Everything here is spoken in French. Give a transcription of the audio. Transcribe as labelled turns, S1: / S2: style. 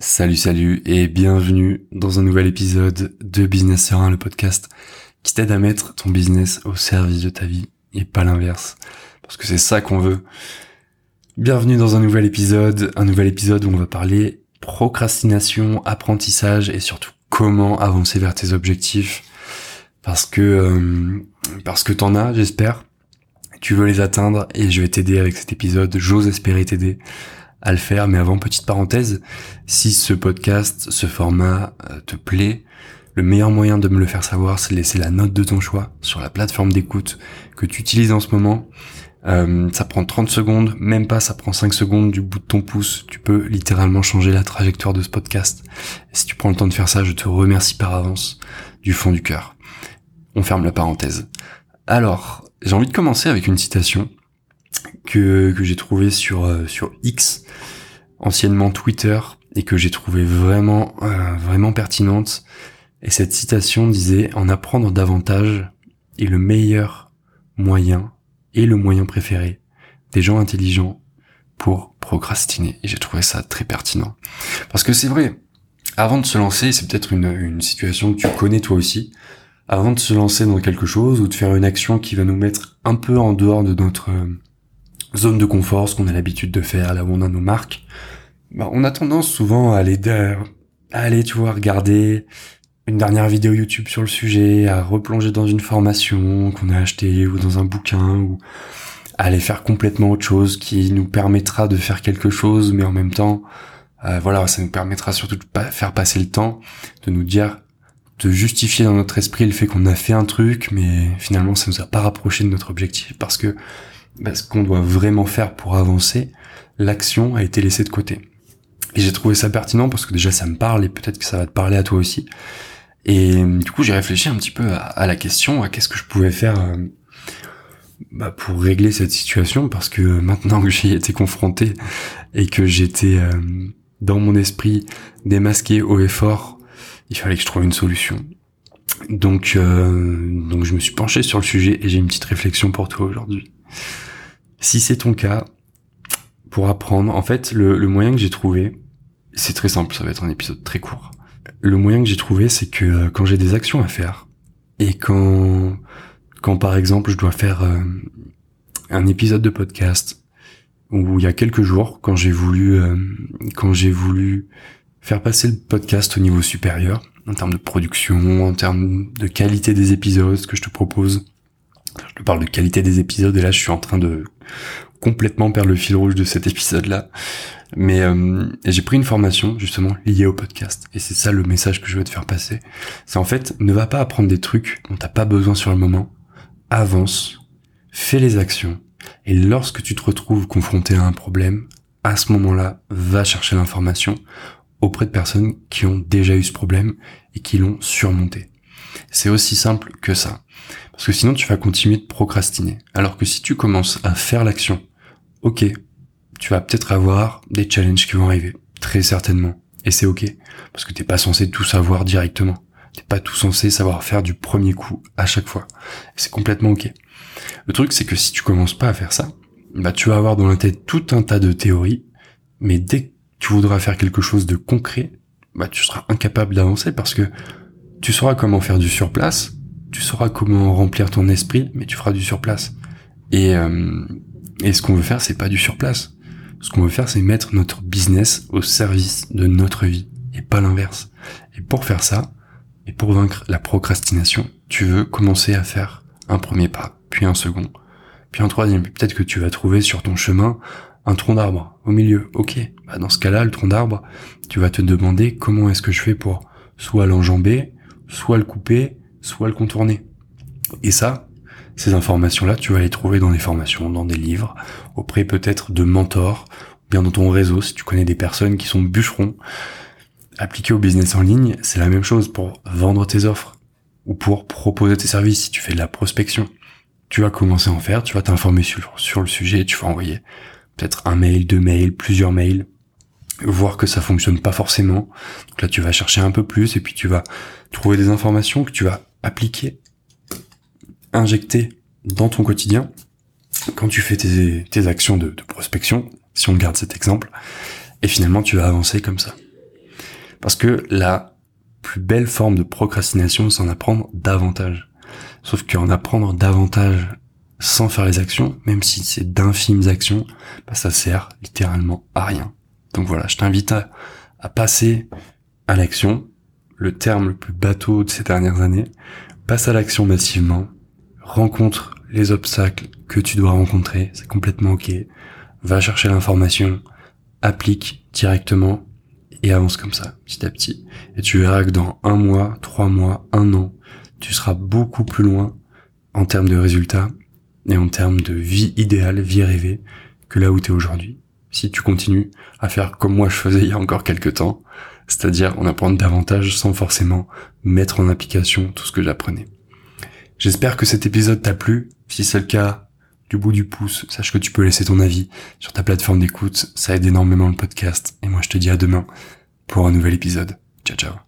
S1: Salut, salut et bienvenue dans un nouvel épisode de Business Serein, le podcast qui t'aide à mettre ton business au service de ta vie et pas l'inverse. Parce que c'est ça qu'on veut. Bienvenue dans un nouvel épisode, un nouvel épisode où on va parler procrastination, apprentissage et surtout comment avancer vers tes objectifs. Parce que, euh, parce que t'en as, j'espère. Tu veux les atteindre et je vais t'aider avec cet épisode. J'ose espérer t'aider à le faire. Mais avant, petite parenthèse, si ce podcast, ce format euh, te plaît, le meilleur moyen de me le faire savoir, c'est de laisser la note de ton choix sur la plateforme d'écoute que tu utilises en ce moment. Euh, ça prend 30 secondes, même pas, ça prend 5 secondes du bout de ton pouce. Tu peux littéralement changer la trajectoire de ce podcast. Si tu prends le temps de faire ça, je te remercie par avance du fond du cœur. On ferme la parenthèse. Alors, j'ai envie de commencer avec une citation que, que j'ai trouvée sur, euh, sur X, anciennement Twitter, et que j'ai trouvé vraiment, euh, vraiment pertinente. Et cette citation disait, en apprendre davantage est le meilleur moyen et le moyen préféré des gens intelligents pour procrastiner. Et j'ai trouvé ça très pertinent. Parce que c'est vrai, avant de se lancer, c'est peut-être une, une situation que tu connais toi aussi, avant de se lancer dans quelque chose ou de faire une action qui va nous mettre un peu en dehors de notre euh, zone de confort, ce qu'on a l'habitude de faire, là où on a nos marques, bah, on a tendance souvent à aller, à aller, tu vois, regarder une dernière vidéo YouTube sur le sujet, à replonger dans une formation qu'on a achetée ou dans un bouquin ou à aller faire complètement autre chose qui nous permettra de faire quelque chose, mais en même temps, euh, voilà, ça nous permettra surtout de faire passer le temps, de nous dire de justifier dans notre esprit le fait qu'on a fait un truc, mais finalement ça nous a pas rapproché de notre objectif parce que bah, ce qu'on doit vraiment faire pour avancer, l'action a été laissée de côté. Et j'ai trouvé ça pertinent parce que déjà ça me parle et peut-être que ça va te parler à toi aussi. Et du coup j'ai réfléchi un petit peu à, la question, à qu'est-ce que je pouvais faire euh, bah, pour régler cette situation parce que maintenant que j'y été confronté et que j'étais euh, dans mon esprit démasqué haut et fort il fallait que je trouve une solution. Donc, euh, donc je me suis penché sur le sujet et j'ai une petite réflexion pour toi aujourd'hui. Si c'est ton cas, pour apprendre, en fait, le, le moyen que j'ai trouvé, c'est très simple, ça va être un épisode très court. Le moyen que j'ai trouvé, c'est que euh, quand j'ai des actions à faire et quand, quand par exemple je dois faire euh, un épisode de podcast où il y a quelques jours, quand j'ai voulu, quand j'ai voulu faire passer le podcast au niveau supérieur, en termes de production, en termes de qualité des épisodes, ce que je te propose. Je te parle de qualité des épisodes et là je suis en train de complètement perdre le fil rouge de cet épisode-là. Mais euh, j'ai pris une formation justement liée au podcast et c'est ça le message que je veux te faire passer. C'est en fait ne va pas apprendre des trucs dont t'as pas besoin sur le moment. Avance, fais les actions et lorsque tu te retrouves confronté à un problème, à ce moment-là, va chercher l'information auprès de personnes qui ont déjà eu ce problème et qui l'ont surmonté. C'est aussi simple que ça. Parce que sinon tu vas continuer de procrastiner. Alors que si tu commences à faire l'action, ok, tu vas peut-être avoir des challenges qui vont arriver. Très certainement. Et c'est ok. Parce que t'es pas censé tout savoir directement. T'es pas tout censé savoir faire du premier coup à chaque fois. C'est complètement ok. Le truc c'est que si tu commences pas à faire ça, bah tu vas avoir dans la tête tout un tas de théories, mais dès que tu voudras faire quelque chose de concret, bah tu seras incapable d'avancer parce que tu sauras comment faire du surplace, tu sauras comment remplir ton esprit, mais tu feras du surplace. Et, euh, et ce qu'on veut faire, c'est pas du surplace. Ce qu'on veut faire, c'est mettre notre business au service de notre vie et pas l'inverse. Et pour faire ça, et pour vaincre la procrastination, tu veux commencer à faire un premier pas, puis un second, puis un troisième. Peut-être que tu vas trouver sur ton chemin un tronc d'arbre au milieu. Ok, bah dans ce cas-là, le tronc d'arbre, tu vas te demander comment est-ce que je fais pour soit l'enjamber, soit le couper, soit le contourner. Et ça, ces informations-là, tu vas les trouver dans des formations, dans des livres, auprès peut-être de mentors, ou bien dans ton réseau, si tu connais des personnes qui sont bûcherons. Appliqué au business en ligne, c'est la même chose pour vendre tes offres, ou pour proposer tes services si tu fais de la prospection. Tu vas commencer à en faire, tu vas t'informer sur, sur le sujet, tu vas envoyer peut-être un mail, deux mails, plusieurs mails, voir que ça fonctionne pas forcément. Donc là, tu vas chercher un peu plus et puis tu vas trouver des informations que tu vas appliquer, injecter dans ton quotidien quand tu fais tes, actions de, de prospection, si on garde cet exemple, et finalement tu vas avancer comme ça. Parce que la plus belle forme de procrastination, c'est en apprendre davantage. Sauf qu'en apprendre davantage sans faire les actions, même si c'est d'infimes actions, bah ça sert littéralement à rien. Donc voilà, je t'invite à, à passer à l'action, le terme le plus bateau de ces dernières années, passe à l'action massivement, rencontre les obstacles que tu dois rencontrer, c'est complètement ok, va chercher l'information, applique directement et avance comme ça, petit à petit. Et tu verras que dans un mois, trois mois, un an, tu seras beaucoup plus loin en termes de résultats et en termes de vie idéale, vie rêvée, que là où tu es aujourd'hui. Si tu continues à faire comme moi je faisais il y a encore quelques temps, c'est-à-dire en apprendre davantage sans forcément mettre en application tout ce que j'apprenais. J'espère que cet épisode t'a plu. Si c'est le cas, du bout du pouce, sache que tu peux laisser ton avis sur ta plateforme d'écoute. Ça aide énormément le podcast. Et moi, je te dis à demain pour un nouvel épisode. Ciao, ciao.